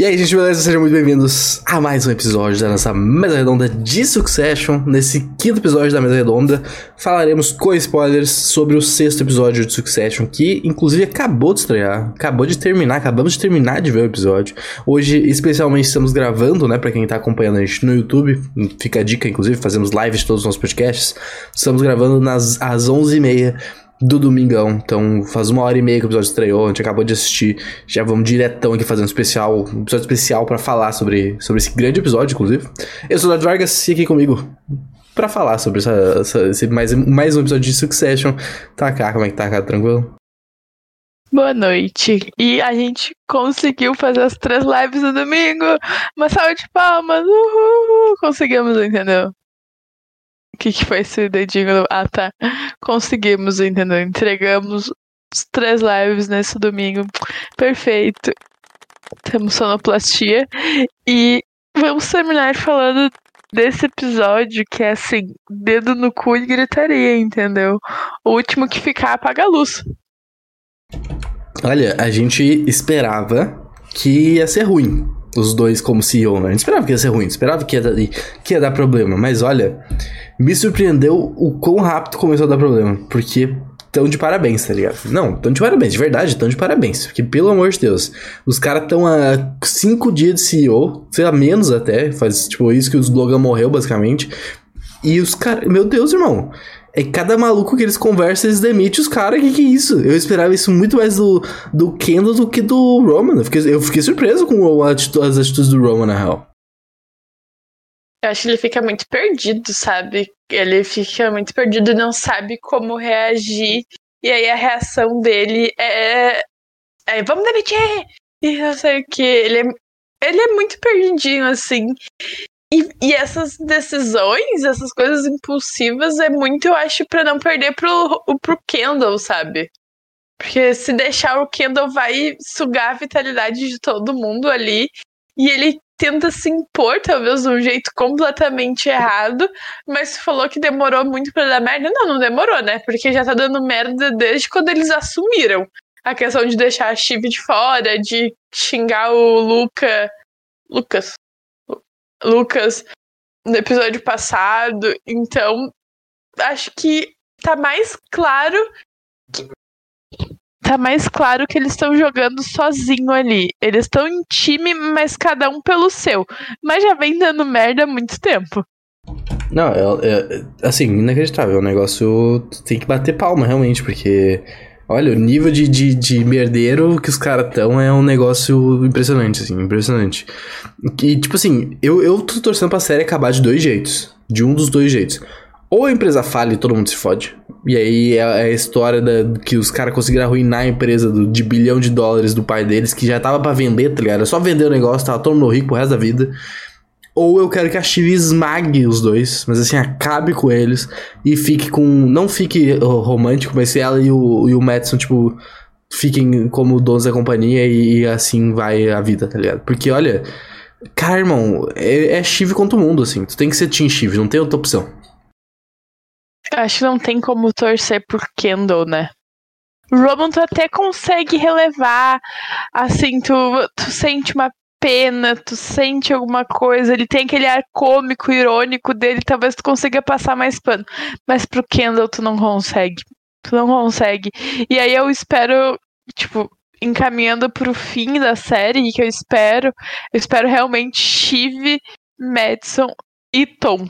E aí, gente, beleza? Sejam muito bem-vindos a mais um episódio da nossa Mesa Redonda de Succession. Nesse quinto episódio da Mesa Redonda, falaremos com spoilers sobre o sexto episódio de Succession, que inclusive acabou de estrear, acabou de terminar, acabamos de terminar de ver o episódio. Hoje, especialmente, estamos gravando, né, pra quem tá acompanhando a gente no YouTube, fica a dica, inclusive, fazemos lives de todos os nossos podcasts. Estamos gravando nas, às 11h30 do domingão. Então, faz uma hora e meia que o episódio estreou, a gente acabou de assistir. Já vamos diretão aqui fazendo um especial, um episódio especial para falar sobre, sobre esse grande episódio, inclusive. Eu sou o Eduardo Vargas e aqui comigo para falar sobre essa, essa, esse mais, mais um episódio de Succession. Tá cá, como é que tá, cara? Tranquilo? Boa noite. E a gente conseguiu fazer as três lives no domingo. Uma salva de palmas. Uhul. Conseguimos, entendeu? Que, que foi esse dedinho? Ah, tá. Conseguimos, entendeu? Entregamos os três lives nesse domingo. Perfeito. Temos sonoplastia. E vamos terminar falando desse episódio que é assim, dedo no cu e gritaria, entendeu? O último que ficar apaga a luz. Olha, a gente esperava que ia ser ruim. Os dois como CEO, né? A gente esperava que ia ser ruim, esperava que ia, dar, que ia dar problema. Mas olha, me surpreendeu o quão rápido começou a dar problema. Porque tão de parabéns, tá ligado? Não, tão de parabéns, de verdade, tão de parabéns. Porque, pelo amor de Deus, os caras estão há cinco dias de CEO, sei lá, menos até, faz tipo isso que o Logan morreu, basicamente. E os caras, meu Deus, irmão. É cada maluco que eles conversam, eles demitem os caras. Que que é isso? Eu esperava isso muito mais do, do Kendall do que do Roman. Eu fiquei, eu fiquei surpreso com as atitudes do Roman, na real. Eu acho que ele fica muito perdido, sabe? Ele fica muito perdido e não sabe como reagir. E aí a reação dele é. é vamos demitir! E não sei o que. Ele é, ele é muito perdidinho, assim. E, e, essas decisões, essas coisas impulsivas, é muito, eu acho, para não perder pro, pro Kendall, sabe? Porque se deixar o Kendall vai sugar a vitalidade de todo mundo ali. E ele tenta se impor, talvez, de um jeito completamente errado, mas falou que demorou muito para dar merda. Não, não demorou, né? Porque já tá dando merda desde quando eles assumiram. A questão de deixar a Chive de fora, de xingar o Luca. Lucas. Lucas no episódio passado. Então, acho que tá mais claro que tá mais claro que eles estão jogando sozinho ali. Eles estão em time, mas cada um pelo seu. Mas já vem dando merda há muito tempo. Não, é, é assim, inacreditável. O negócio tem que bater palma, realmente, porque. Olha, o nível de, de, de merdeiro que os caras estão é um negócio impressionante, assim, impressionante. E, tipo assim, eu, eu tô torcendo pra série acabar de dois jeitos. De um dos dois jeitos. Ou a empresa falha e todo mundo se fode. E aí é a história da, que os caras conseguiram arruinar a empresa do, de bilhão de dólares do pai deles, que já tava para vender, tá ligado? Era só vender o negócio, tava todo mundo rico pro resto da vida. Ou eu quero que a Chive esmague os dois, mas assim, acabe com eles e fique com. Não fique romântico, mas se ela e o, e o Madison, tipo, fiquem como donos da companhia e, e assim vai a vida, tá ligado? Porque olha. Cara, irmão, é, é Chive contra o mundo, assim. Tu tem que ser Team Chive, não tem outra opção. Acho que não tem como torcer por Kendall, né? Roman tu até consegue relevar, assim, tu, tu sente uma pena, tu sente alguma coisa, ele tem aquele ar cômico, irônico dele, talvez tu consiga passar mais pano. Mas pro Kendall tu não consegue. Tu não consegue. E aí eu espero, tipo, encaminhando pro fim da série, que eu espero, eu espero realmente Shiv, Madison e Tom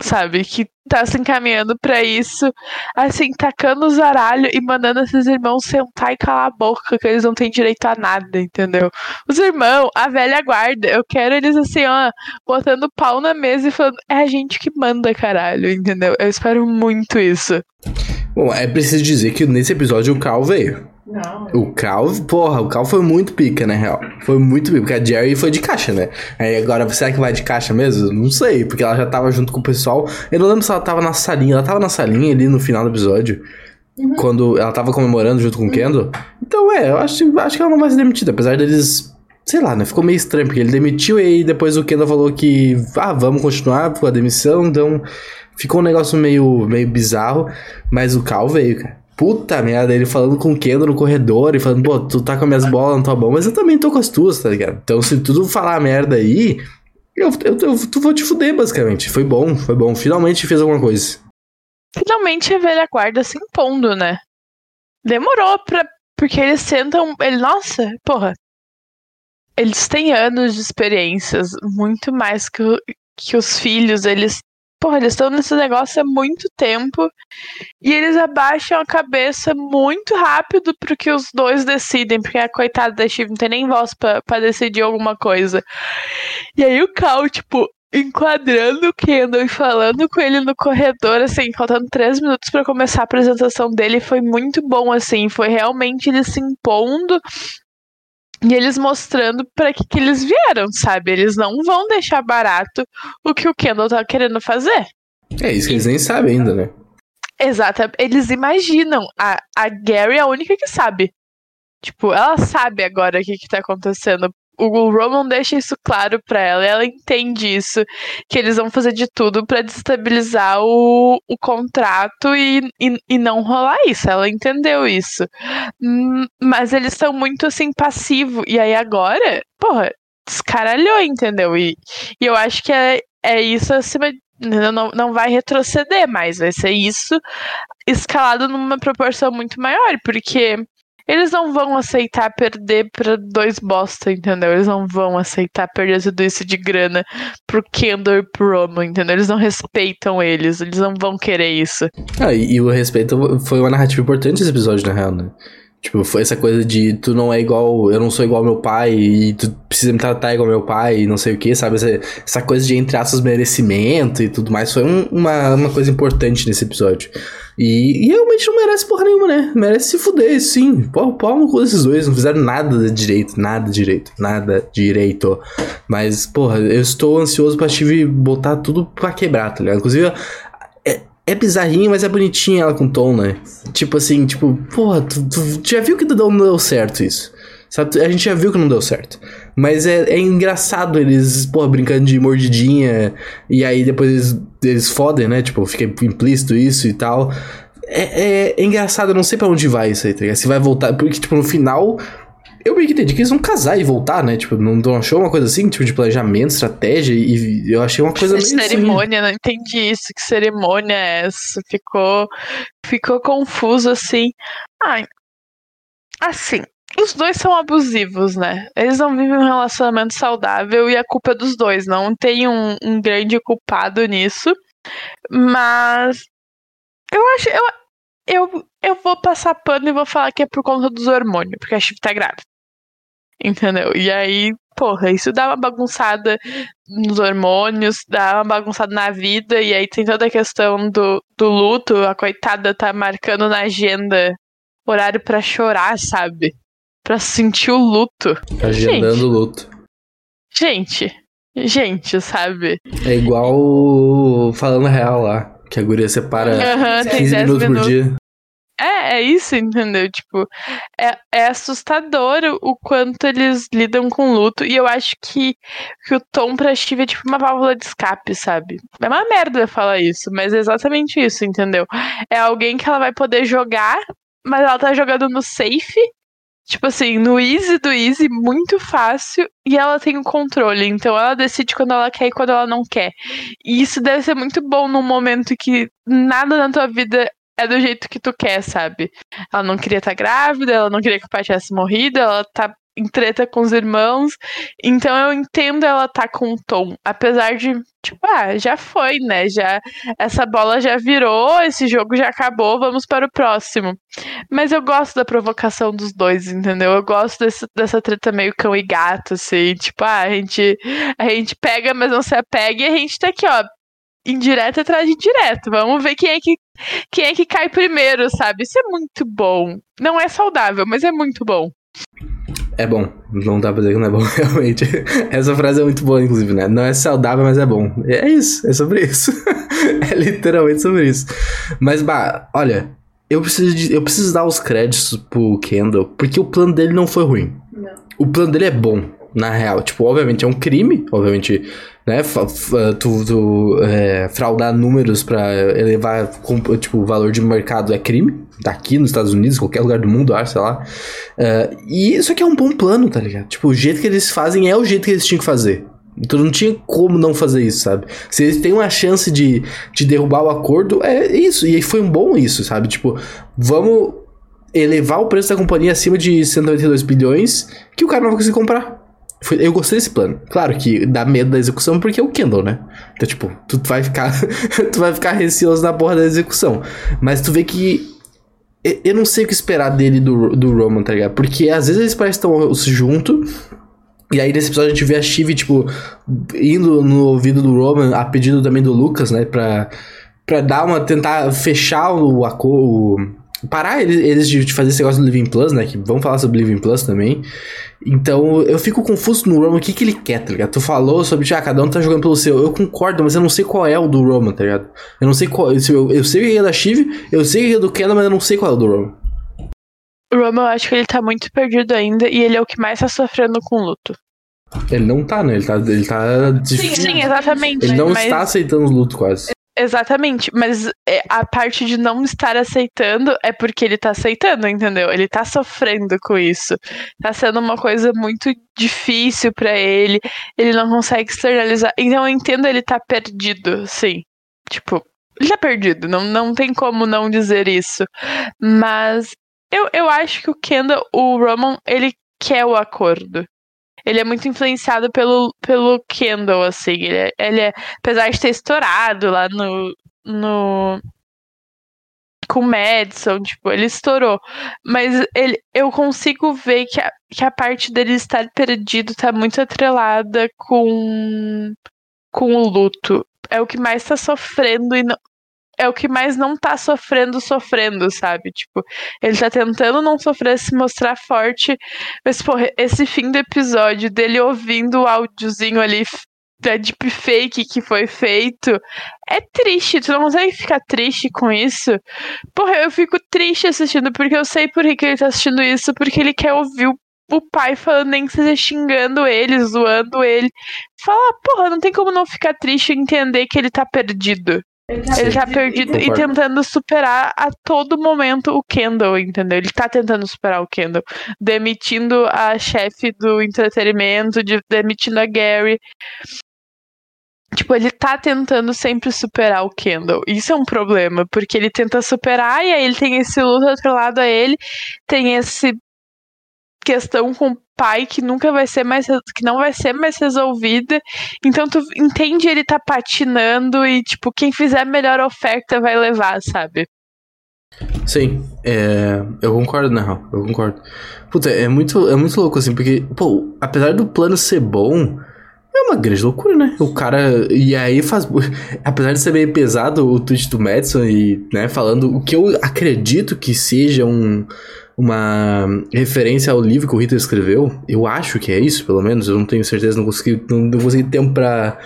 sabe? Que tá se encaminhando para isso, assim, tacando os aralhos e mandando esses irmãos sentar e calar a boca, que eles não têm direito a nada, entendeu? Os irmãos, a velha guarda, eu quero eles assim, ó, botando pau na mesa e falando, é a gente que manda, caralho, entendeu? Eu espero muito isso. Bom, é preciso dizer que nesse episódio o Cal veio. Não. O Cal, porra, o Cal foi muito pica, na real. Foi muito pica, porque a Jerry foi de caixa, né? Aí agora, será que vai de caixa mesmo? Não sei, porque ela já tava junto com o pessoal. Eu não lembro se ela tava na salinha. Ela tava na salinha ali no final do episódio. Uhum. Quando ela tava comemorando junto com o Kendall. Então, é, eu acho, acho que ela não vai ser demitida. Apesar deles sei lá, né? Ficou meio estranho, porque ele demitiu e aí depois o Kendall falou que, ah, vamos continuar com a demissão, então ficou um negócio meio, meio bizarro, mas o Cal veio, cara. Puta merda, ele falando com o Kendo no corredor e falando, pô, tu tá com as minhas bolas na tua mão, mas eu também tô com as tuas, tá ligado? Então se tudo falar merda aí, eu, eu, eu, tu vou te fuder, basicamente. Foi bom, foi bom. Finalmente fez alguma coisa. Finalmente a velha guarda se impondo, né? Demorou pra. Porque eles sentam. Ele, nossa, porra. Eles têm anos de experiências, muito mais que, que os filhos. Eles porra, eles estão nesse negócio há muito tempo e eles abaixam a cabeça muito rápido pro que os dois decidem, porque a coitada da Steve não tem nem voz pra, pra decidir alguma coisa. E aí o Cal, tipo, enquadrando o Kendall e falando com ele no corredor, assim, faltando três minutos para começar a apresentação dele, foi muito bom, assim, foi realmente ele se impondo e eles mostrando para que, que eles vieram, sabe? Eles não vão deixar barato o que o Kendall tá querendo fazer. É isso que eles nem sabem ainda, né? Exato, eles imaginam. A, a Gary é a única que sabe. Tipo, ela sabe agora o que, que tá acontecendo o Roman deixa isso claro para ela, ela entende isso, que eles vão fazer de tudo para desestabilizar o, o contrato e, e, e, não rolar isso. Ela entendeu isso. Hum, mas eles são muito assim passivos. E aí agora, porra, descaralhou, entendeu? E, e eu acho que é, é isso acima. Não, não vai retroceder mais, vai ser isso escalado numa proporção muito maior, porque eles não vão aceitar perder pra dois bosta, entendeu? Eles não vão aceitar perder tudo isso de grana pro Kendall e pro Roman, entendeu? Eles não respeitam eles, eles não vão querer isso. Ah, e, e o respeito foi uma narrativa importante esse episódio, na real, né? Tipo, foi essa coisa de tu não é igual, eu não sou igual ao meu pai, e tu precisa me tratar igual ao meu pai, e não sei o que, sabe? Essa, essa coisa de entre aspas merecimento e tudo mais foi um, uma, uma coisa importante nesse episódio. E, e, realmente não merece porra nenhuma, né? Merece se fuder, sim. Pô, pau no cu desses dois. Não fizeram nada direito, nada direito, nada direito. Mas, porra, eu estou ansioso pra Steve botar tudo pra quebrar, tá ligado? Inclusive, é, bizarrinho, mas é bonitinha ela com tom, né? Tipo assim, tipo, porra, tu, tu, já viu que não deu certo isso? Sabe? A gente já viu que não deu certo. Mas é, é engraçado eles, porra, brincando de mordidinha. E aí depois eles, eles fodem, né? Tipo, fica implícito isso e tal. É, é, é engraçado, eu não sei para onde vai isso aí, tá Se vai voltar. Porque, tipo, no final. Eu meio que entendi que eles vão casar e voltar, né? Tipo, não, não achou uma coisa assim, tipo, de planejamento, estratégia, e eu achei uma coisa meio. Cerimônia, assim. não entendi isso. Que cerimônia é essa? Ficou. Ficou confuso assim. Ai. Assim, os dois são abusivos, né? Eles não vivem um relacionamento saudável e a culpa é dos dois. Não tem um, um grande culpado nisso. Mas eu acho. Eu, eu, eu vou passar pano e vou falar que é por conta dos hormônios, porque a Chip tá grávida. Entendeu? E aí, porra, isso dá uma bagunçada nos hormônios, dá uma bagunçada na vida, e aí tem toda a questão do, do luto, a coitada tá marcando na agenda horário para chorar, sabe? Pra sentir o luto. Agendando o luto. Gente, gente, sabe? É igual falando real lá, que a guria separa uhum, 15 minutos, minutos por dia. É, é isso, entendeu? Tipo, é, é assustador o quanto eles lidam com luto. E eu acho que, que o tom pra Steve é tipo uma válvula de escape, sabe? É uma merda falar isso, mas é exatamente isso, entendeu? É alguém que ela vai poder jogar, mas ela tá jogando no safe Tipo assim, no easy do easy, muito fácil, e ela tem o controle. Então ela decide quando ela quer e quando ela não quer. E isso deve ser muito bom num momento que nada na tua vida é do jeito que tu quer, sabe? Ela não queria estar tá grávida, ela não queria que o pai tivesse morrido, ela tá em treta com os irmãos. Então eu entendo ela tá com o tom. Apesar de, tipo, ah, já foi, né? Já essa bola já virou, esse jogo já acabou, vamos para o próximo. Mas eu gosto da provocação dos dois, entendeu? Eu gosto desse, dessa treta meio cão e gato, assim, tipo, ah, a gente, a gente pega, mas não se apega, e a gente tá aqui, ó. Indireta atrás de direto. Vamos ver quem é que quem é que cai primeiro, sabe? Isso é muito bom. Não é saudável, mas é muito bom. É bom. Não dá pra dizer que não é bom, realmente. Essa frase é muito boa, inclusive, né? Não é saudável, mas é bom. É isso, é sobre isso. é literalmente sobre isso. Mas, bah, olha, eu preciso, de, eu preciso dar os créditos pro Kendall, porque o plano dele não foi ruim. Não. O plano dele é bom. Na real. Tipo, obviamente é um crime, obviamente, né? Tu, tu é, fraudar números para elevar, tipo, o valor de mercado é crime. Daqui nos Estados Unidos, qualquer lugar do mundo, sei lá. Uh, e isso aqui é um bom plano, tá ligado? Tipo, o jeito que eles fazem é o jeito que eles tinham que fazer. Então não tinha como não fazer isso, sabe? Se eles têm uma chance de, de derrubar o acordo, é isso. E foi um bom isso, sabe? Tipo, vamos elevar o preço da companhia acima de 192 bilhões que o cara não vai conseguir comprar. Eu gostei desse plano. Claro que dá medo da execução porque é o Kendall, né? Então, tipo, tu vai ficar. tu vai ficar receoso na porra da execução. Mas tu vê que. Eu não sei o que esperar dele do, do Roman, tá ligado? Porque às vezes eles parecem estar junto. E aí nesse episódio a gente vê a Shiv, tipo, indo no ouvido do Roman, a pedido também do Lucas, né? Pra, pra dar uma. tentar fechar o acordo parar eles, de fazer esse negócio do Living Plus, né? Que vamos falar sobre Living Plus também. Então eu fico confuso no Roman, o que, que ele quer, tá ligado? Tu falou sobre, ah, cada um tá jogando pelo seu. Eu concordo, mas eu não sei qual é o do Roman, tá ligado? Eu não sei qual. Eu, eu sei o que é da Shiv, eu sei o que é do Kendall, mas eu não sei qual é o do Roman. O Roman, eu acho que ele tá muito perdido ainda e ele é o que mais tá sofrendo com o luto. Ele não tá, né? Ele tá. Ele tá sim, sim, exatamente. Ele não mas... está aceitando os lutos quase. Exatamente, mas é, a parte de não estar aceitando é porque ele tá aceitando, entendeu? Ele tá sofrendo com isso. Tá sendo uma coisa muito difícil para ele, ele não consegue externalizar. Então eu entendo ele tá perdido, sim. Tipo, ele tá perdido, não, não tem como não dizer isso. Mas eu, eu acho que o Kendall, o Roman, ele quer o acordo ele é muito influenciado pelo, pelo Kendall, assim. Ele é, ele é, apesar de ter estourado lá no, no com o Madison, tipo, ele estourou. Mas ele, eu consigo ver que a, que a parte dele estar perdido tá muito atrelada com, com o luto. É o que mais tá sofrendo e não, é o que mais não tá sofrendo, sofrendo, sabe? Tipo, ele tá tentando não sofrer, se mostrar forte. Mas, porra, esse fim do episódio dele ouvindo o áudiozinho ali da deepfake que foi feito é triste. Tu não consegue ficar triste com isso? Porra, eu fico triste assistindo, porque eu sei por que ele tá assistindo isso, porque ele quer ouvir o o pai falando, nem que seja xingando ele, zoando ele. Fala, porra, não tem como não ficar triste e entender que ele tá perdido. Ele tá perdido e tentando superar a todo momento o Kendall, entendeu? Ele tá tentando superar o Kendall. Demitindo a chefe do entretenimento, de, demitindo a Gary. Tipo, ele tá tentando sempre superar o Kendall. Isso é um problema, porque ele tenta superar e aí ele tem esse luto atrelado a ele, tem esse questão com o pai que nunca vai ser mais que não vai ser mais resolvida. Então tu entende ele tá patinando e tipo quem fizer a melhor oferta vai levar, sabe? Sim, é, eu concordo, né, Raul? Eu concordo. Puta, é muito, é muito louco, assim, porque, pô, apesar do plano ser bom, é uma grande loucura, né? O cara. E aí faz. Apesar de ser meio pesado o tweet do Madison e, né, falando o que eu acredito que seja um uma referência ao livro que o Rita escreveu. Eu acho que é isso, pelo menos. Eu não tenho certeza, não consegui, não, não consegui tempo pra,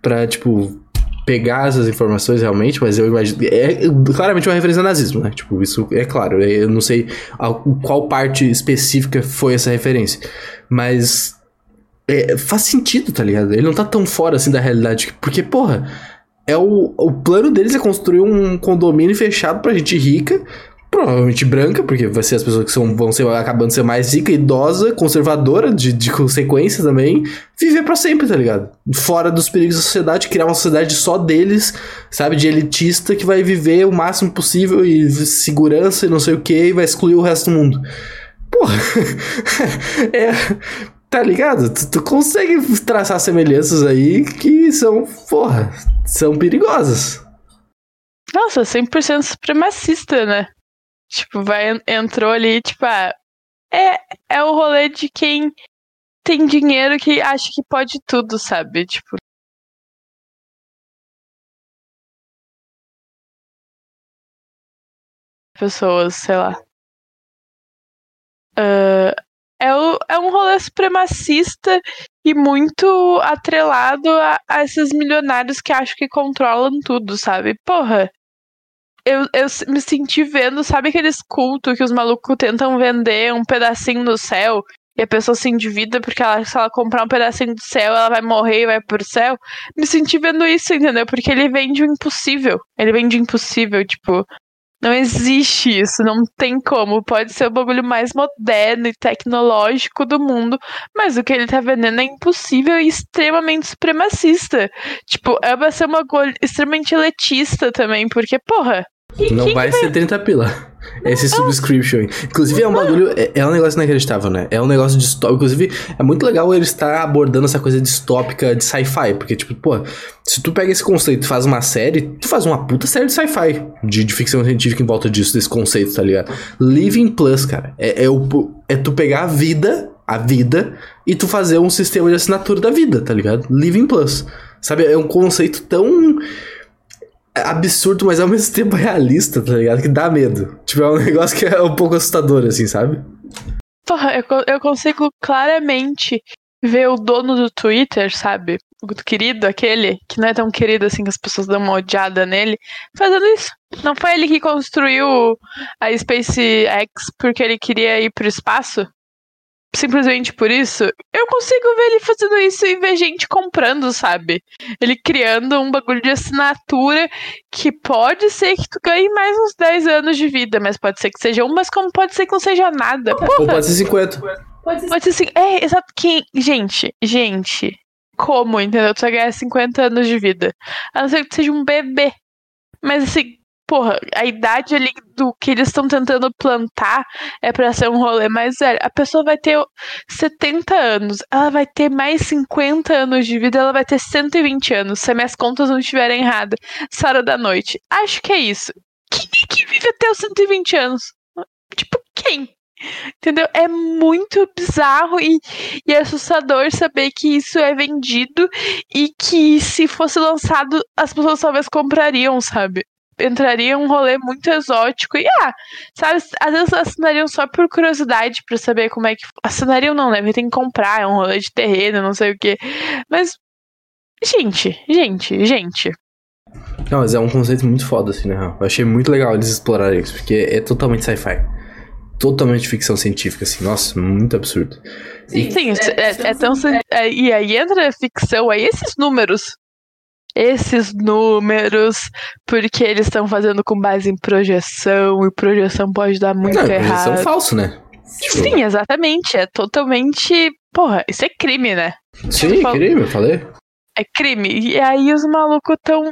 pra, tipo, pegar essas informações realmente, mas eu imagino. É claramente uma referência ao nazismo, né? Tipo, isso é claro. Eu não sei a, qual parte específica foi essa referência. Mas. É, faz sentido, tá ligado? Ele não tá tão fora assim da realidade. Porque, porra. É o, o plano deles é construir um condomínio fechado pra gente rica, provavelmente branca, porque vai ser as pessoas que são, vão ser acabando ser mais rica, idosa, conservadora, de, de consequência também, viver para sempre, tá ligado? Fora dos perigos da sociedade, criar uma sociedade só deles, sabe, de elitista que vai viver o máximo possível e segurança e não sei o que, e vai excluir o resto do mundo. Porra, é, tá ligado? Tu, tu, consegue traçar semelhanças aí que são, porra, são perigosas. Nossa, 100% supremacista, né? Tipo, vai, entrou ali, tipo, ah, é, é o rolê de quem tem dinheiro que acha que pode tudo, sabe? Tipo. Pessoas, sei lá. Uh, é, o, é um rolê supremacista e muito atrelado a, a esses milionários que acham que controlam tudo, sabe? Porra, eu, eu me senti vendo, sabe aqueles cultos que os malucos tentam vender um pedacinho do céu? e a pessoa se endivida porque ela, se ela comprar um pedacinho do céu, ela vai morrer e vai pro céu. Me senti vendo isso, entendeu? Porque ele vende o impossível. Ele vende o impossível, tipo. Não existe isso, não tem como. Pode ser o bagulho mais moderno e tecnológico do mundo, mas o que ele tá vendendo é impossível e extremamente supremacista. Tipo, é pra ser uma coisa extremamente elitista também, porque, porra. Não vai ser 30 pila. Esse subscription. Inclusive, é um bagulho. É, é, um negócio inacreditável, né? É um negócio distópico. Inclusive, é muito legal ele estar abordando essa coisa distópica de sci-fi. Porque, tipo, pô, se tu pega esse conceito e faz uma série, tu faz uma puta série de sci-fi. De, de, ficção científica em volta disso, desse conceito, tá ligado? Living Plus, cara. É, é, o, é tu pegar a vida, a vida, e tu fazer um sistema de assinatura da vida, tá ligado? Living Plus. Sabe? É um conceito tão absurdo, mas ao mesmo tempo realista, tá ligado? Que dá medo. Tipo, é um negócio que é um pouco assustador, assim, sabe? Porra, eu, eu consigo claramente ver o dono do Twitter, sabe? O querido, aquele, que não é tão querido assim que as pessoas dão uma odiada nele, fazendo isso. Não foi ele que construiu a SpaceX porque ele queria ir pro espaço? Simplesmente por isso, eu consigo ver ele fazendo isso e ver gente comprando, sabe? Ele criando um bagulho de assinatura que pode ser que tu ganhe mais uns 10 anos de vida, mas pode ser que seja um, mas como pode ser que não seja nada. Porra. Ou pode ser 50. Pode ser, pode ser assim. É, exato. Que, gente, gente, como, entendeu? Tu vai ganhar 50 anos de vida. A não ser que tu seja um bebê. Mas assim, porra, a idade ali do que eles estão tentando plantar é para ser um rolê mais velho. A pessoa vai ter 70 anos, ela vai ter mais 50 anos de vida, ela vai ter 120 anos, se minhas contas não estiverem erradas. Sara da noite. Acho que é isso. Quem é que vive até os 120 anos? Tipo, quem? Entendeu? É muito bizarro e, e assustador saber que isso é vendido e que se fosse lançado as pessoas talvez comprariam, sabe? Entraria um rolê muito exótico e, ah, sabe, às vezes assinariam só por curiosidade para saber como é que. Assinariam não, né? Tem que comprar, é um rolê de terreno, não sei o quê. Mas, gente, gente, gente. Não, mas é um conceito muito foda, assim, né? Eu achei muito legal eles explorarem isso, porque é totalmente sci-fi. Totalmente ficção científica, assim, nossa, muito absurdo. E... Sim, é, é, é tão. É, e aí entra a ficção, aí esses números esses números, porque eles estão fazendo com base em projeção, e projeção pode dar muito Não, errado. Projeção falso, né? Tipo... Sim, exatamente. É totalmente. Porra, isso é crime, né? Sim, tipo, crime, eu falei. É crime. E aí os malucos tão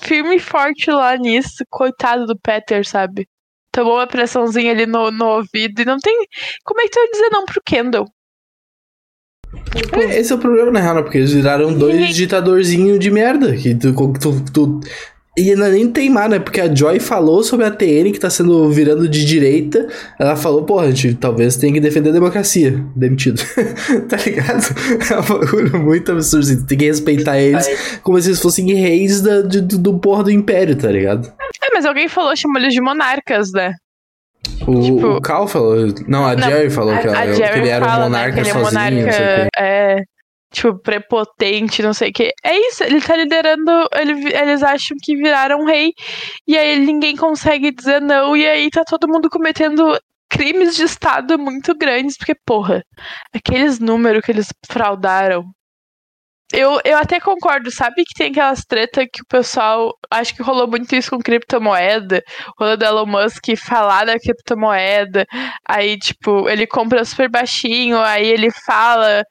firme e forte lá nisso. Coitado do Peter, sabe? Tomou uma pressãozinha ali no, no ouvido e não tem. Como é que tu vai dizer não pro Kendall? É, esse é o problema, na real, porque eles viraram dois ditadorzinhos de merda. Que tu, tu, tu, e ainda nem tem mais, né? Porque a Joy falou sobre a TN que tá sendo virando de direita. Ela falou, pô, a gente talvez tenha que defender a democracia. Demitido. tá ligado? É um bagulho muito absurdo. Assim. Tem que respeitar eles como se eles fossem reis da, de, do, do porra do império, tá ligado? É, mas alguém falou, chamou eles de monarcas, né? O, tipo, o Cal falou. Não, a não, Jerry falou que, ela, que ele era um monarca né, sozinho. Monarca, é, tipo, prepotente, não sei o que. É isso, ele tá liderando. Ele, eles acham que viraram rei. E aí ninguém consegue dizer não. E aí tá todo mundo cometendo crimes de Estado muito grandes. Porque, porra, aqueles números que eles fraudaram eu, eu até concordo, sabe que tem aquelas treta que o pessoal. Acho que rolou muito isso com criptomoeda. Rolou do Elon Musk falar da criptomoeda. Aí, tipo, ele compra super baixinho, aí ele fala,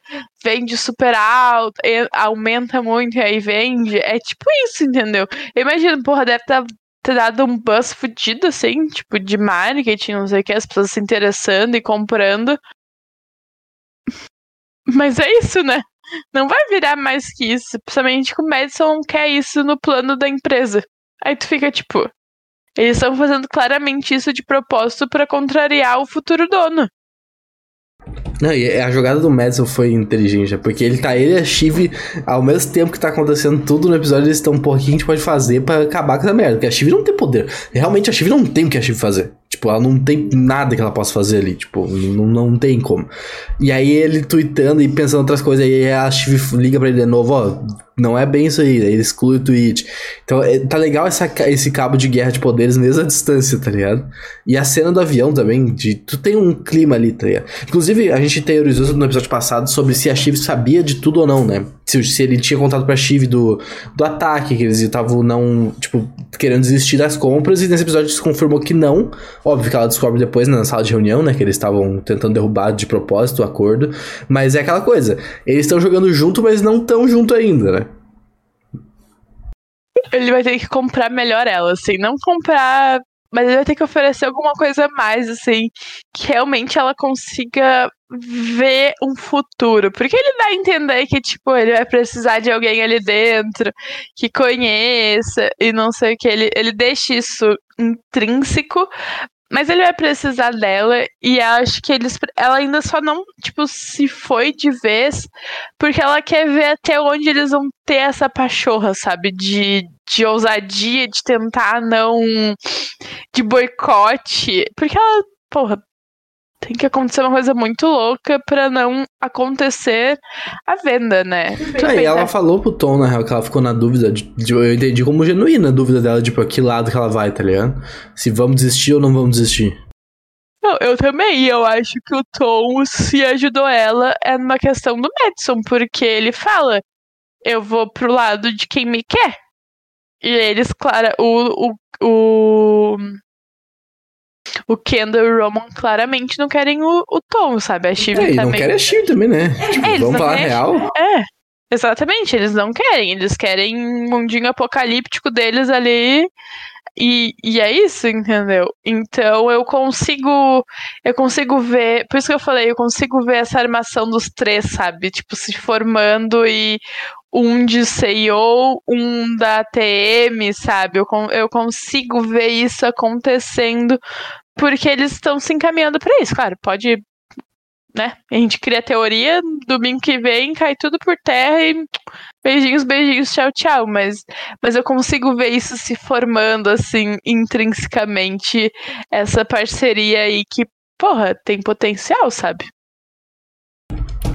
vende super alto, aumenta muito e aí vende. É tipo isso, entendeu? Eu imagino, porra, deve tá, ter dado um buzz fudido, assim, tipo, de marketing, não sei o que, as pessoas se interessando e comprando. Mas é isso, né? Não vai virar mais que isso. Principalmente que o Madison quer isso no plano da empresa. Aí tu fica tipo. Eles estão fazendo claramente isso de propósito para contrariar o futuro dono. Não, e a jogada do Madison foi inteligente, porque ele tá, ele e a Shiv, ao mesmo tempo que tá acontecendo tudo no episódio, eles estão, porra, o que a gente pode fazer para acabar com essa merda? Porque a Shiv não tem poder. Realmente a Shiv não tem o que a Shiv fazer. Tipo, ela não tem nada que ela possa fazer ali, tipo, não, não tem como. E aí ele tweetando e pensando outras coisas, aí a Shiv liga pra ele de novo, ó, não é bem isso aí, ele exclui o tweet. Então é, tá legal essa, esse cabo de guerra de poderes mesmo à distância, tá ligado? E a cena do avião também, de tu tem um clima ali, tá ligado? Inclusive, a gente teorizou no episódio passado sobre se a Shiv sabia de tudo ou não, né? Se, se ele tinha contado pra Shiv do, do ataque, que eles estavam não, tipo, querendo desistir das compras, e nesse episódio se confirmou que não. Óbvio que ela descobre depois né, na sala de reunião, né? Que eles estavam tentando derrubar de propósito o acordo. Mas é aquela coisa, eles estão jogando junto, mas não tão junto ainda, né? Ele vai ter que comprar melhor ela, assim, não comprar. Mas ele vai ter que oferecer alguma coisa a mais, assim, que realmente ela consiga ver um futuro. Porque ele dá a entender que, tipo, ele vai precisar de alguém ali dentro que conheça e não sei o que. Ele, ele deixa isso intrínseco, mas ele vai precisar dela e acho que eles, ela ainda só não, tipo, se foi de vez, porque ela quer ver até onde eles vão ter essa pachorra, sabe? De, de ousadia, de tentar não. de boicote. Porque ela, porra, tem que acontecer uma coisa muito louca para não acontecer a venda, né? É, e ela falou pro Tom, na real, que ela ficou na dúvida. De, de, eu entendi como genuína a dúvida dela de pra que lado que ela vai, tá ligado? Se vamos desistir ou não vamos desistir. Não, eu também. Eu acho que o Tom, se ajudou ela, é numa questão do Madison, porque ele fala: eu vou pro lado de quem me quer. E eles, claro, o, o, o o Kendall e o Roman claramente não querem o, o Tom, sabe? A Shiv é, também. não querem a Shiv também, né? É, tipo, é, vamos falar real. É, exatamente, eles não querem. Eles querem um mundinho apocalíptico deles ali. E, e é isso, entendeu? Então eu consigo. Eu consigo ver. Por isso que eu falei, eu consigo ver essa armação dos três, sabe? Tipo, se formando e um de CEO, um da ATM, sabe? Eu, eu consigo ver isso acontecendo porque eles estão se encaminhando para isso. Claro, pode. Né? A gente cria teoria, domingo que vem cai tudo por terra e beijinhos, beijinhos, tchau, tchau. Mas, mas eu consigo ver isso se formando, assim, intrinsecamente, essa parceria aí que, porra, tem potencial, sabe?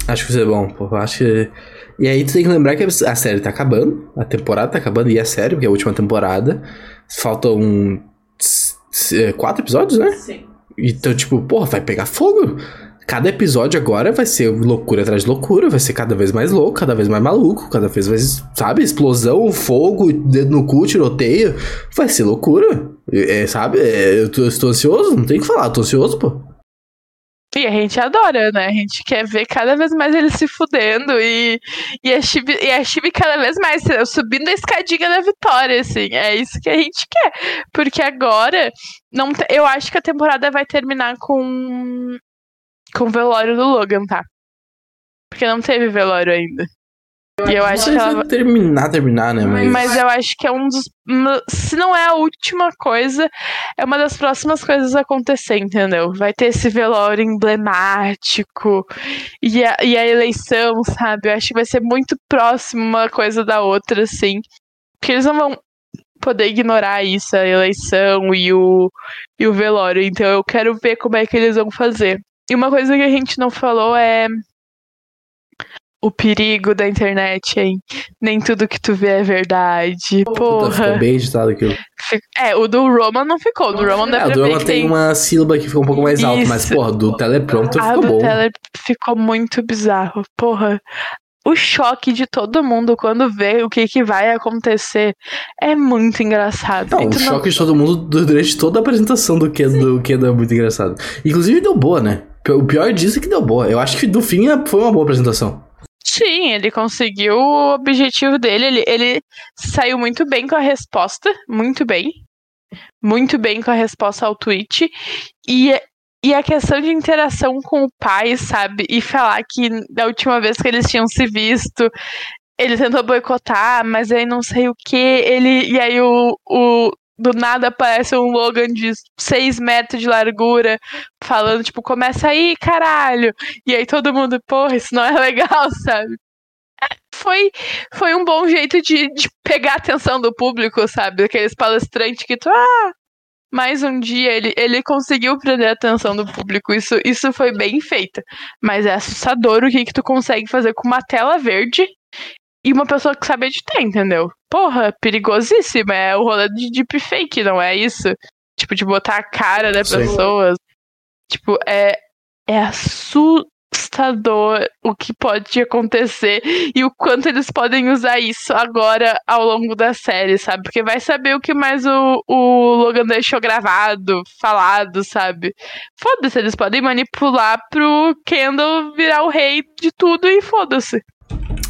Acho que isso é bom. Acho que. E aí tu tem que lembrar que a série tá acabando, a temporada tá acabando, e é sério, porque é a última temporada. Faltam quatro episódios, né? Sim. Então, tipo, porra, vai pegar fogo. Cada episódio agora vai ser loucura atrás de loucura, vai ser cada vez mais louco, cada vez mais maluco, cada vez mais, sabe, explosão, fogo, dedo no cu, tiroteio. Vai ser loucura. É, sabe? É, eu, tô, eu estou ansioso, não tem o que falar, tô ansioso, pô. E a gente adora, né? A gente quer ver cada vez mais ele se fudendo e, e, a Chibi, e a Chibi cada vez mais subindo a escadinha da vitória, assim. É isso que a gente quer. Porque agora, não eu acho que a temporada vai terminar com, com o velório do Logan, tá? Porque não teve velório ainda. E eu acho que ela... terminar, terminar, né? Mas... Mas eu acho que é um dos. Se não é a última coisa, é uma das próximas coisas a acontecer, entendeu? Vai ter esse velório emblemático e a, e a eleição, sabe? Eu acho que vai ser muito próximo uma coisa da outra, assim. Porque eles não vão poder ignorar isso, a eleição e o, e o velório. Então eu quero ver como é que eles vão fazer. E uma coisa que a gente não falou é o perigo da internet, hein? Nem tudo que tu vê é verdade. Porra. Ficou bem editado aquilo. É, o do Roman não ficou. O do Roman é, o do Roman tem uma sílaba que ficou um pouco mais alta, mas, porra, do teleprompter ficou do bom. Tele ficou muito bizarro. Porra. O choque de todo mundo quando vê o que, que vai acontecer é muito engraçado. Não, o não... choque de todo mundo durante toda a apresentação do que do que é muito engraçado. Inclusive deu boa, né? O pior disso é que deu boa. Eu acho que do fim foi uma boa apresentação. Sim, ele conseguiu o objetivo dele. Ele, ele saiu muito bem com a resposta. Muito bem. Muito bem com a resposta ao tweet. E, e a questão de interação com o pai, sabe? E falar que da última vez que eles tinham se visto, ele tentou boicotar, mas aí não sei o que. Ele. E aí o, o do nada aparece um Logan de 6 metros de largura, falando, tipo, começa aí, caralho. E aí todo mundo, porra, isso não é legal, sabe? Foi, foi um bom jeito de, de pegar a atenção do público, sabe? Aqueles palestrantes que tu, ah, mais um dia ele, ele conseguiu prender a atenção do público. Isso, isso foi bem feito. Mas é assustador o que, que tu consegue fazer com uma tela verde e uma pessoa que sabe editar, entendeu? Porra, perigosíssimo. É o rolê de deepfake, não é isso? Tipo, de botar a cara das Sim. pessoas. Tipo, é, é assustador o que pode acontecer e o quanto eles podem usar isso agora ao longo da série, sabe? Porque vai saber o que mais o, o Logan deixou gravado, falado, sabe? Foda-se, eles podem manipular pro Kendall virar o rei de tudo e foda-se.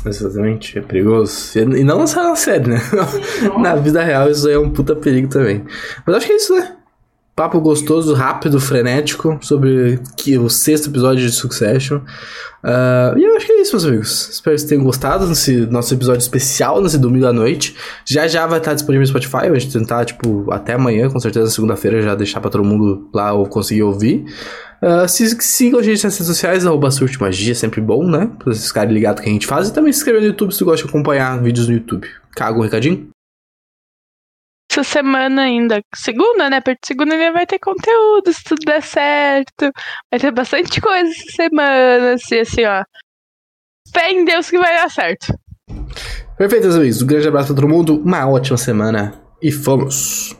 Exatamente, é perigoso. E não só na série, né? na vida real isso aí é um puta perigo também. Mas acho que é isso, né? Papo gostoso, rápido, frenético sobre que, o sexto episódio de Succession. Uh, e eu acho que é isso, meus amigos. Espero que vocês tenham gostado desse nosso episódio especial nesse domingo à noite. Já já vai estar disponível no Spotify. Vai tentar, tipo, até amanhã, com certeza, segunda-feira, já deixar pra todo mundo lá ou conseguir ouvir. Uh, se, sigam a gente nas redes sociais, arroba Magia, sempre bom, né? Pra vocês ficarem ligados que a gente faz. E também se inscrever no YouTube se tu gosta de acompanhar vídeos no YouTube. Caga um recadinho? Essa semana ainda, segunda, né? Perto de segunda ainda vai ter conteúdo, se tudo der certo. Vai ter bastante coisa essa semana, assim, assim, ó. Fé em Deus que vai dar certo. Perfeito, meus amigos. Um grande abraço pra todo mundo. Uma ótima semana. E fomos!